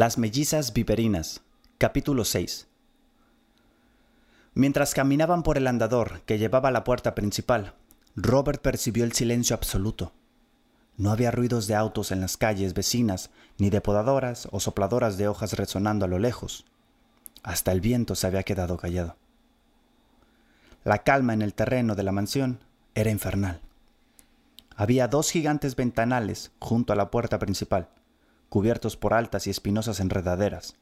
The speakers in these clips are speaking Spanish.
Las mellizas viperinas, capítulo 6. Mientras caminaban por el andador que llevaba a la puerta principal, Robert percibió el silencio absoluto. No había ruidos de autos en las calles vecinas, ni de podadoras o sopladoras de hojas resonando a lo lejos. Hasta el viento se había quedado callado. La calma en el terreno de la mansión era infernal. Había dos gigantes ventanales junto a la puerta principal, cubiertos por altas y espinosas enredaderas.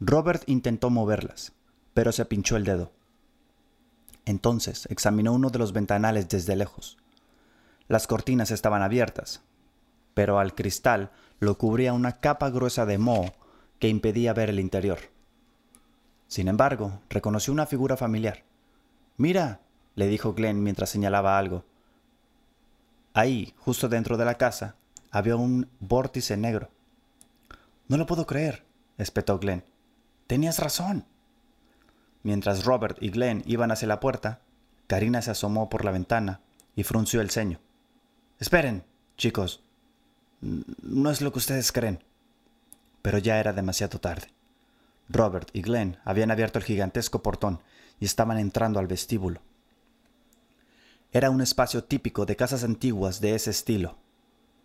Robert intentó moverlas, pero se pinchó el dedo. Entonces examinó uno de los ventanales desde lejos. Las cortinas estaban abiertas, pero al cristal lo cubría una capa gruesa de moho que impedía ver el interior. Sin embargo, reconoció una figura familiar. Mira, le dijo Glenn mientras señalaba algo. Ahí, justo dentro de la casa, había un vórtice negro. No lo puedo creer, espetó Glenn. Tenías razón. Mientras Robert y Glenn iban hacia la puerta, Karina se asomó por la ventana y frunció el ceño. Esperen, chicos. No es lo que ustedes creen. Pero ya era demasiado tarde. Robert y Glenn habían abierto el gigantesco portón y estaban entrando al vestíbulo. Era un espacio típico de casas antiguas de ese estilo,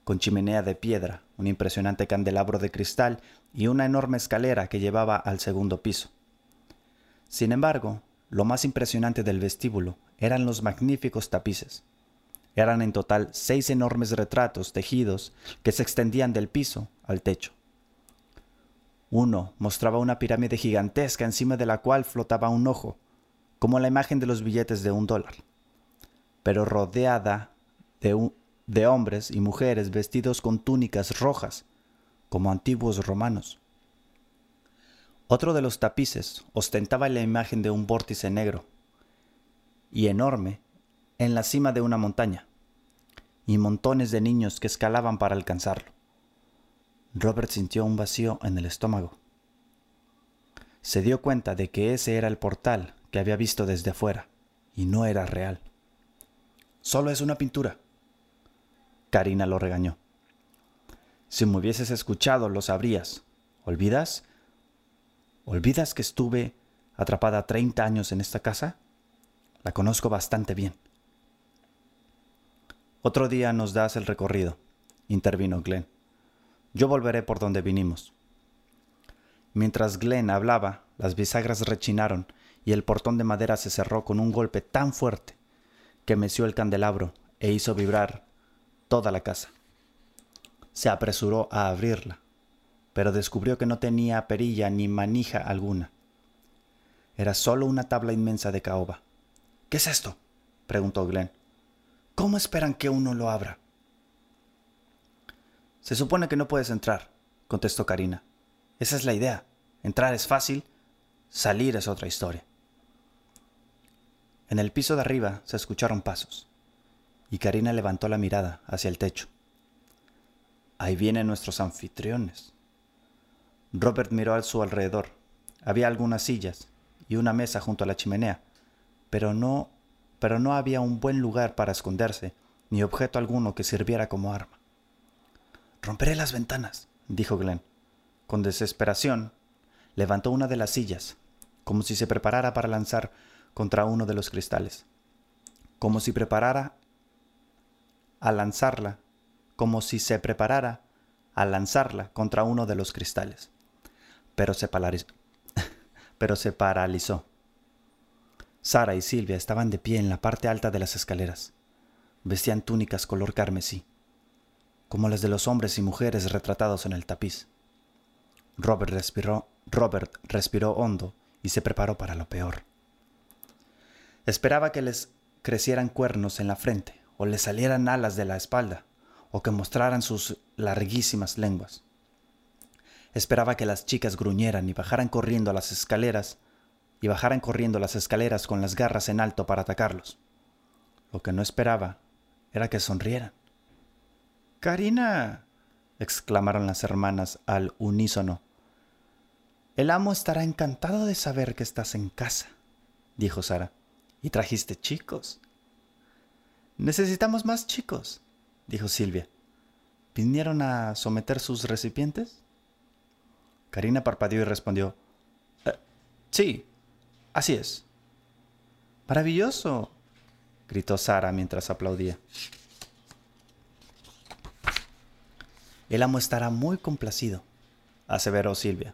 con chimenea de piedra, un impresionante candelabro de cristal y una enorme escalera que llevaba al segundo piso. Sin embargo, lo más impresionante del vestíbulo eran los magníficos tapices. Eran en total seis enormes retratos tejidos que se extendían del piso al techo. Uno mostraba una pirámide gigantesca encima de la cual flotaba un ojo, como la imagen de los billetes de un dólar, pero rodeada de, un, de hombres y mujeres vestidos con túnicas rojas, como antiguos romanos. Otro de los tapices ostentaba la imagen de un vórtice negro y enorme en la cima de una montaña, y montones de niños que escalaban para alcanzarlo. Robert sintió un vacío en el estómago. Se dio cuenta de que ese era el portal que había visto desde afuera, y no era real. Solo es una pintura, Karina lo regañó. Si me hubieses escuchado, lo sabrías. ¿Olvidas? ¿Olvidas que estuve atrapada 30 años en esta casa? La conozco bastante bien. Otro día nos das el recorrido, intervino Glenn. Yo volveré por donde vinimos. Mientras Glenn hablaba, las bisagras rechinaron y el portón de madera se cerró con un golpe tan fuerte que meció el candelabro e hizo vibrar toda la casa. Se apresuró a abrirla, pero descubrió que no tenía perilla ni manija alguna. Era solo una tabla inmensa de caoba. ¿Qué es esto? preguntó Glenn. ¿Cómo esperan que uno lo abra? Se supone que no puedes entrar, contestó Karina. Esa es la idea. Entrar es fácil, salir es otra historia. En el piso de arriba se escucharon pasos y Karina levantó la mirada hacia el techo. Ahí vienen nuestros anfitriones. Robert miró a su alrededor. Había algunas sillas y una mesa junto a la chimenea, pero no, pero no había un buen lugar para esconderse, ni objeto alguno que sirviera como arma. Romperé las ventanas, dijo Glenn. Con desesperación, levantó una de las sillas, como si se preparara para lanzar contra uno de los cristales, como si preparara a lanzarla, como si se preparara a lanzarla contra uno de los cristales. Pero se, Pero paralizó. Sara y Silvia estaban de pie en la parte alta de las escaleras. Vestían túnicas color carmesí, como las de los hombres y mujeres retratados en el tapiz. Robert respiró, Robert respiró hondo y se preparó para lo peor. Esperaba que les crecieran cuernos en la frente o le salieran alas de la espalda, o que mostraran sus larguísimas lenguas. Esperaba que las chicas gruñeran y bajaran corriendo a las escaleras, y bajaran corriendo las escaleras con las garras en alto para atacarlos. Lo que no esperaba era que sonrieran. Karina, exclamaron las hermanas al unísono. El amo estará encantado de saber que estás en casa, dijo Sara. Y trajiste chicos. Necesitamos más chicos, dijo Silvia. ¿Vinieron a someter sus recipientes? Karina parpadeó y respondió, "Eh, Sí, así es. Maravilloso, gritó Sara mientras aplaudía. El amo estará muy complacido, aseveró Silvia.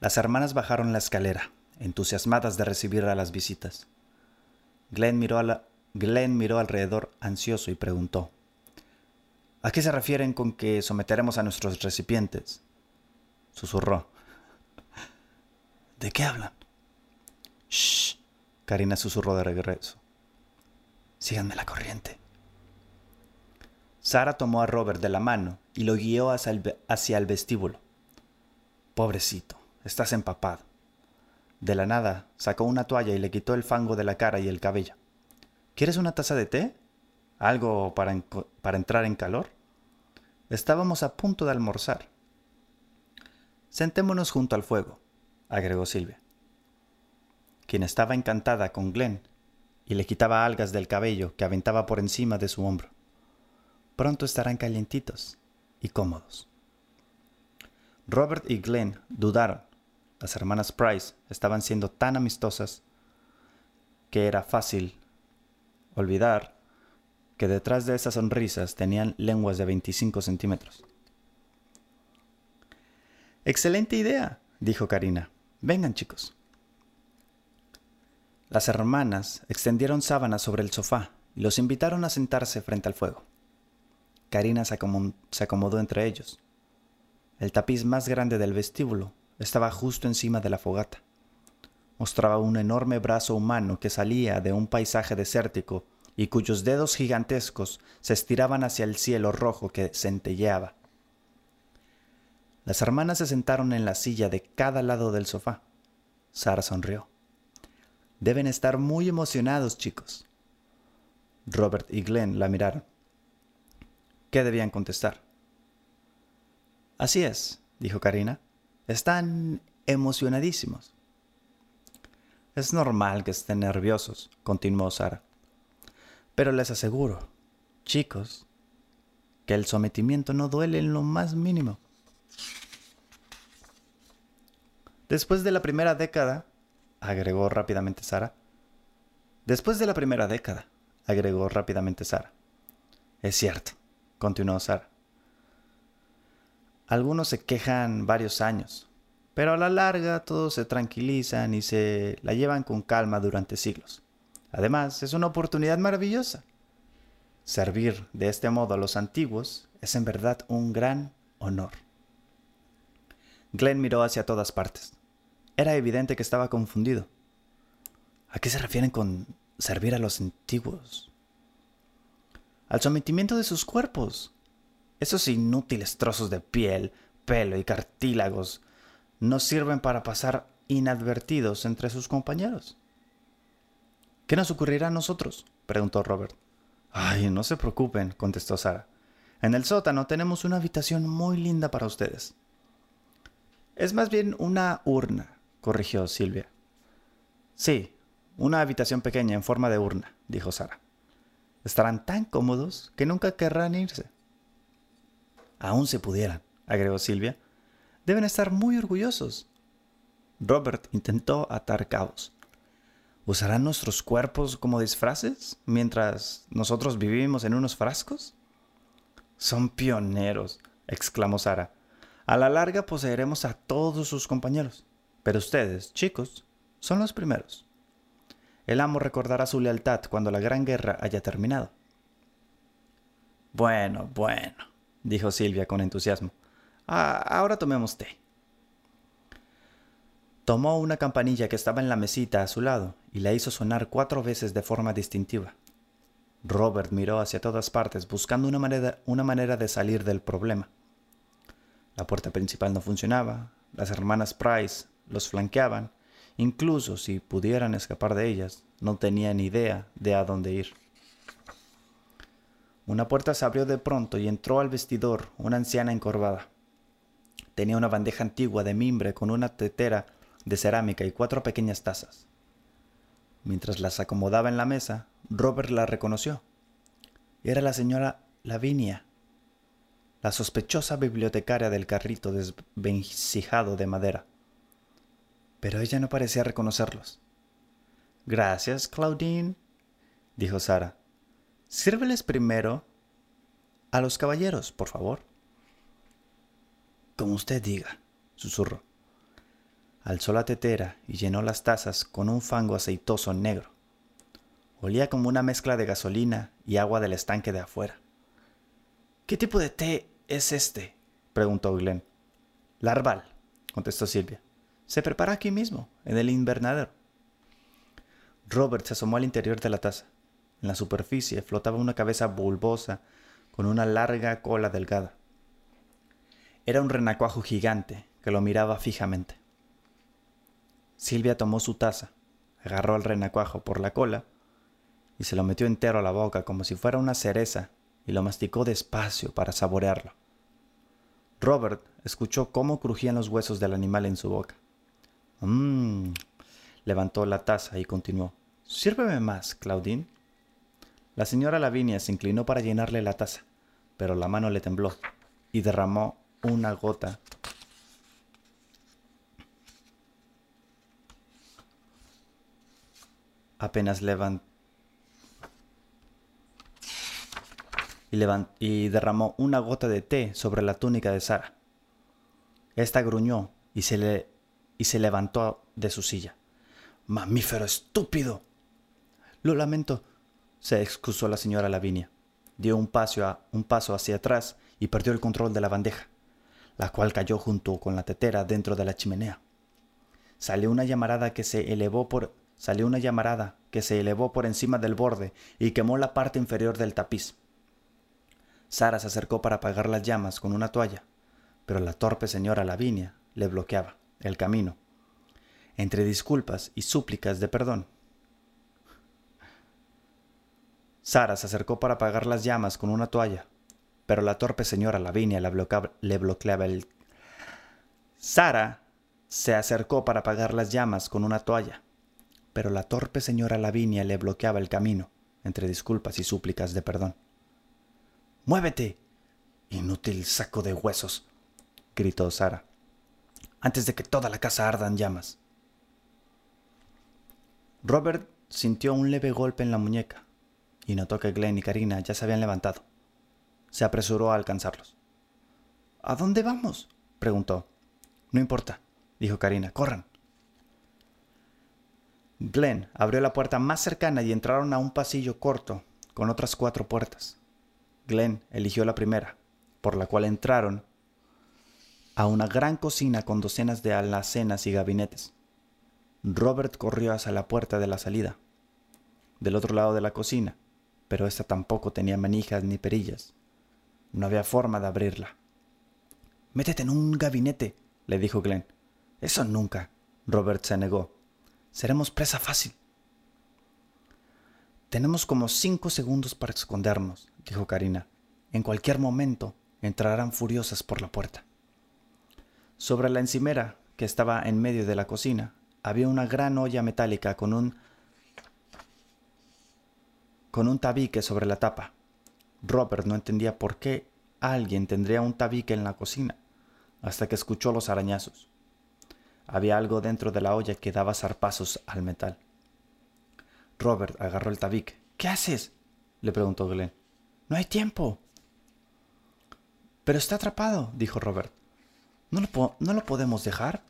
Las hermanas bajaron la escalera, entusiasmadas de recibir a las visitas. Glenn miró, a la- Glenn miró alrededor ansioso y preguntó, ¿A qué se refieren con que someteremos a nuestros recipientes? Susurró. ¿De qué hablan? Shh. Karina susurró de regreso. Síganme la corriente. Sara tomó a Robert de la mano y lo guió hacia el, hacia el vestíbulo. Pobrecito, estás empapado. De la nada sacó una toalla y le quitó el fango de la cara y el cabello. ¿Quieres una taza de té? ¿Algo para, para entrar en calor? Estábamos a punto de almorzar. Sentémonos junto al fuego, agregó Silvia, quien estaba encantada con Glenn y le quitaba algas del cabello que aventaba por encima de su hombro. Pronto estarán calientitos y cómodos. Robert y Glenn dudaron. Las hermanas Price estaban siendo tan amistosas que era fácil olvidar que detrás de esas sonrisas tenían lenguas de 25 centímetros. Excelente idea, dijo Karina. Vengan, chicos. Las hermanas extendieron sábanas sobre el sofá y los invitaron a sentarse frente al fuego. Karina se se acomodó entre ellos. El tapiz más grande del vestíbulo estaba justo encima de la fogata. Mostraba un enorme brazo humano que salía de un paisaje desértico y cuyos dedos gigantescos se estiraban hacia el cielo rojo que centelleaba. Las hermanas se sentaron en la silla de cada lado del sofá. Sara sonrió. Deben estar muy emocionados, chicos. Robert y Glenn la miraron. ¿Qué debían contestar? Así es, dijo Karina. Están emocionadísimos. Es normal que estén nerviosos, continuó Sara. Pero les aseguro, chicos, que el sometimiento no duele en lo más mínimo. Después de la primera década, agregó rápidamente Sara. Después de la primera década, agregó rápidamente Sara. Es cierto, continuó Sara. Algunos se quejan varios años, pero a la larga todos se tranquilizan y se la llevan con calma durante siglos. Además, es una oportunidad maravillosa. Servir de este modo a los antiguos es en verdad un gran honor. Glenn miró hacia todas partes. Era evidente que estaba confundido. ¿A qué se refieren con servir a los antiguos? Al sometimiento de sus cuerpos. Esos inútiles trozos de piel, pelo y cartílagos no sirven para pasar inadvertidos entre sus compañeros. ¿Qué nos ocurrirá a nosotros? preguntó Robert. Ay, no se preocupen, contestó Sara. En el sótano tenemos una habitación muy linda para ustedes. Es más bien una urna, corrigió Silvia. Sí, una habitación pequeña en forma de urna, dijo Sara. Estarán tan cómodos que nunca querrán irse. Aún se pudieran, agregó Silvia. Deben estar muy orgullosos. Robert intentó atar cabos. ¿Usarán nuestros cuerpos como disfraces mientras nosotros vivimos en unos frascos? Son pioneros, exclamó Sara. A la larga poseeremos a todos sus compañeros, pero ustedes, chicos, son los primeros. El amo recordará su lealtad cuando la gran guerra haya terminado. Bueno, bueno, dijo Silvia con entusiasmo. Ah, ahora tomemos té. Tomó una campanilla que estaba en la mesita a su lado y la hizo sonar cuatro veces de forma distintiva. Robert miró hacia todas partes buscando una manera, una manera de salir del problema. La puerta principal no funcionaba, las hermanas Price los flanqueaban, incluso si pudieran escapar de ellas, no tenían idea de a dónde ir. Una puerta se abrió de pronto y entró al vestidor una anciana encorvada. Tenía una bandeja antigua de mimbre con una tetera de cerámica y cuatro pequeñas tazas. Mientras las acomodaba en la mesa, Robert la reconoció. Era la señora Lavinia. la sospechosa bibliotecaria del carrito desvencijado de madera. Pero ella no parecía reconocerlos. Gracias, Claudine, dijo Sara. Sírveles primero a los caballeros, por favor. Como usted diga, susurró. Alzó la tetera y llenó las tazas con un fango aceitoso negro. Olía como una mezcla de gasolina y agua del estanque de afuera. ¿Qué tipo de té es este? preguntó Glenn. Larval, contestó Silvia. Se prepara aquí mismo, en el invernadero. Robert se asomó al interior de la taza. En la superficie flotaba una cabeza bulbosa con una larga cola delgada. Era un renacuajo gigante que lo miraba fijamente. Silvia tomó su taza, agarró al renacuajo por la cola y se lo metió entero a la boca como si fuera una cereza y lo masticó despacio para saborearlo. Robert escuchó cómo crujían los huesos del animal en su boca. Mmm. Levantó la taza y continuó. Sírveme más, Claudine. La señora Lavinia se inclinó para llenarle la taza, pero la mano le tembló y derramó una gota apenas levantó y, derramó una gota de té sobre la túnica de Sara. Esta gruñó y se, le, y se levantó de su silla. Mamífero estúpido. Lo lamento, se excusó la señora Lavinia. Dio un paso, un paso hacia atrás y perdió el control de la bandeja, la cual cayó junto con la tetera dentro de la chimenea. Salió una llamarada que se elevó por salió una llamarada que se elevó por encima del borde y quemó la parte inferior del tapiz. Sara se acercó para apagar las llamas con una toalla, pero la torpe señora Lavinia le bloqueaba el camino. Entre disculpas y súplicas de perdón. Sara se acercó para apagar las llamas con una toalla, pero la torpe señora Lavinia le bloqueaba, le bloqueaba el... Sara se acercó para apagar las llamas con una toalla, pero la torpe señora Lavinia le bloqueaba el camino, entre disculpas y súplicas de perdón. ¡Muévete! Inútil saco de huesos, gritó Sara, antes de que toda la casa arda en llamas. Robert sintió un leve golpe en la muñeca y notó que Glenn y Karina ya se habían levantado. Se apresuró a alcanzarlos. ¿A dónde vamos? preguntó. No importa, dijo Karina. Corran. Glenn abrió la puerta más cercana y entraron a un pasillo corto con otras cuatro puertas. Glenn eligió la primera, por la cual entraron a una gran cocina con docenas de alacenas y gabinetes. Robert corrió hacia la puerta de la salida, del otro lado de la cocina, pero esta tampoco tenía manijas ni perillas. No había forma de abrirla. Métete en un gabinete, le dijo Glenn. Eso nunca. Robert se negó. Seremos presa fácil. Tenemos como cinco segundos para escondernos, dijo Karina. En cualquier momento entrarán furiosas por la puerta. Sobre la encimera, que estaba en medio de la cocina, había una gran olla metálica con un con un tabique sobre la tapa. Robert no entendía por qué alguien tendría un tabique en la cocina, hasta que escuchó los arañazos. Había algo dentro de la olla que daba zarpazos al metal. Robert agarró el tabique. ¿Qué haces? le preguntó Glenn. No hay tiempo. Pero está atrapado, dijo Robert. ¿No lo, ¿No lo podemos dejar?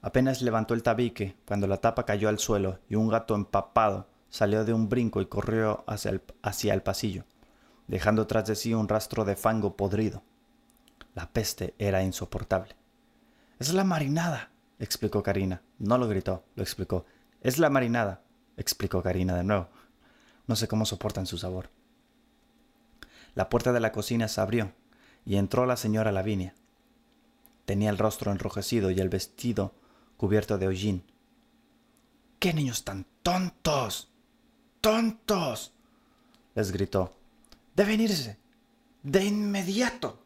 Apenas levantó el tabique cuando la tapa cayó al suelo y un gato empapado salió de un brinco y corrió hacia el, hacia el pasillo, dejando tras de sí un rastro de fango podrido. La peste era insoportable. Es la marinada, explicó Karina. No lo gritó, lo explicó. Es la marinada, explicó Karina de nuevo. No sé cómo soportan su sabor. La puerta de la cocina se abrió y entró la señora Lavinia. Tenía el rostro enrojecido y el vestido cubierto de hollín. ¡Qué niños tan tontos! ¡Tontos! les gritó. Deben irse. De inmediato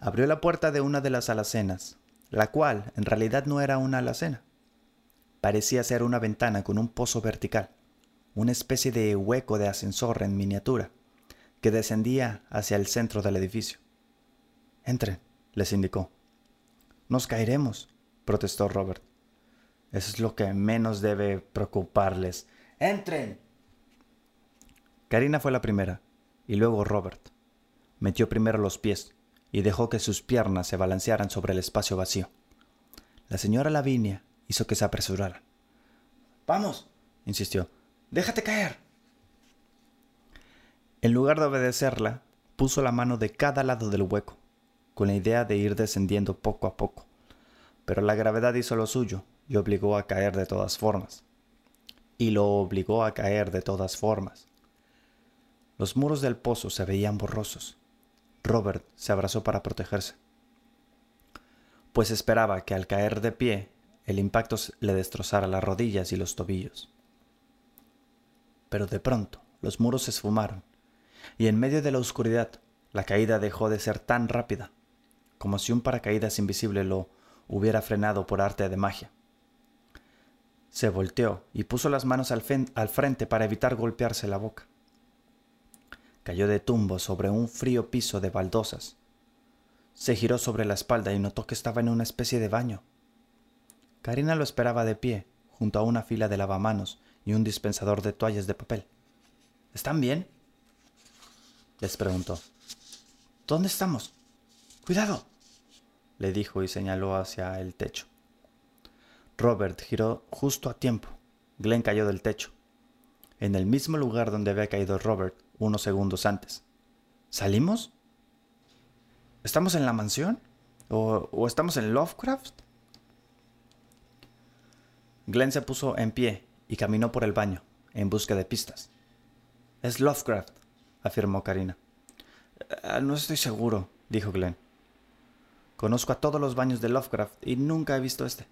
abrió la puerta de una de las alacenas, la cual en realidad no era una alacena. Parecía ser una ventana con un pozo vertical, una especie de hueco de ascensor en miniatura, que descendía hacia el centro del edificio. Entren, les indicó. Nos caeremos, protestó Robert. Eso es lo que menos debe preocuparles. ¡Entren! Karina fue la primera, y luego Robert. Metió primero los pies y dejó que sus piernas se balancearan sobre el espacio vacío. La señora Lavinia hizo que se apresuraran. Vamos, insistió. Déjate caer. En lugar de obedecerla, puso la mano de cada lado del hueco, con la idea de ir descendiendo poco a poco. Pero la gravedad hizo lo suyo y obligó a caer de todas formas. Y lo obligó a caer de todas formas. Los muros del pozo se veían borrosos. Robert se abrazó para protegerse, pues esperaba que al caer de pie el impacto le destrozara las rodillas y los tobillos. Pero de pronto los muros se esfumaron, y en medio de la oscuridad la caída dejó de ser tan rápida, como si un paracaídas invisible lo hubiera frenado por arte de magia. Se volteó y puso las manos al, frente para evitar golpearse la boca. Cayó de tumbo sobre un frío piso de baldosas. Se giró sobre la espalda y notó que estaba en una especie de baño. Karina lo esperaba de pie, junto a una fila de lavamanos y un dispensador de toallas de papel. ¿Están bien? les preguntó. ¿Dónde estamos? Cuidado, le dijo y señaló hacia el techo. Robert giró justo a tiempo. Glenn cayó del techo, en el mismo lugar donde había caído Robert unos segundos antes. ¿Salimos? ¿Estamos en la mansión? ¿O, ¿O, estamos en Lovecraft? Glenn se puso en pie y caminó por el baño, en busca de pistas. Es Lovecraft, afirmó Karina. Ah, no estoy seguro, dijo Glenn. Conozco a todos los baños de Lovecraft y nunca he visto este.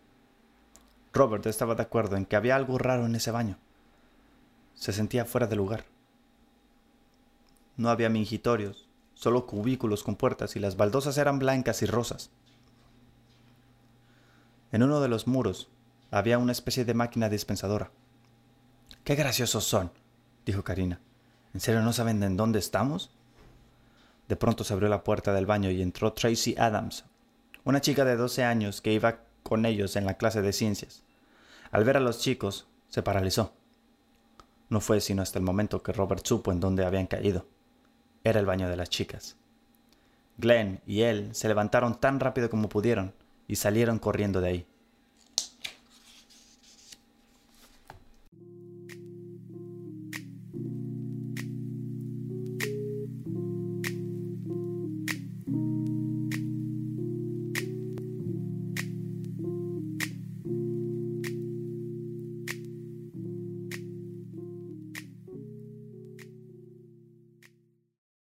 Robert estaba de acuerdo en que había algo raro en ese baño. Se sentía fuera de lugar. No había mingitorios, solo cubículos con puertas y las baldosas eran blancas y rosas. En uno de los muros había una especie de máquina dispensadora. ¡Qué graciosos son! dijo Karina. ¿En serio no saben en dónde estamos? De pronto se abrió la puerta del baño y entró Tracy Adams, una chica de 12 años que iba con ellos en la clase de ciencias. Al ver a los chicos, se paralizó. No fue sino hasta el momento que Robert supo en dónde habían caído. Era el baño de las chicas. Glenn y él se levantaron tan rápido como pudieron y salieron corriendo de ahí.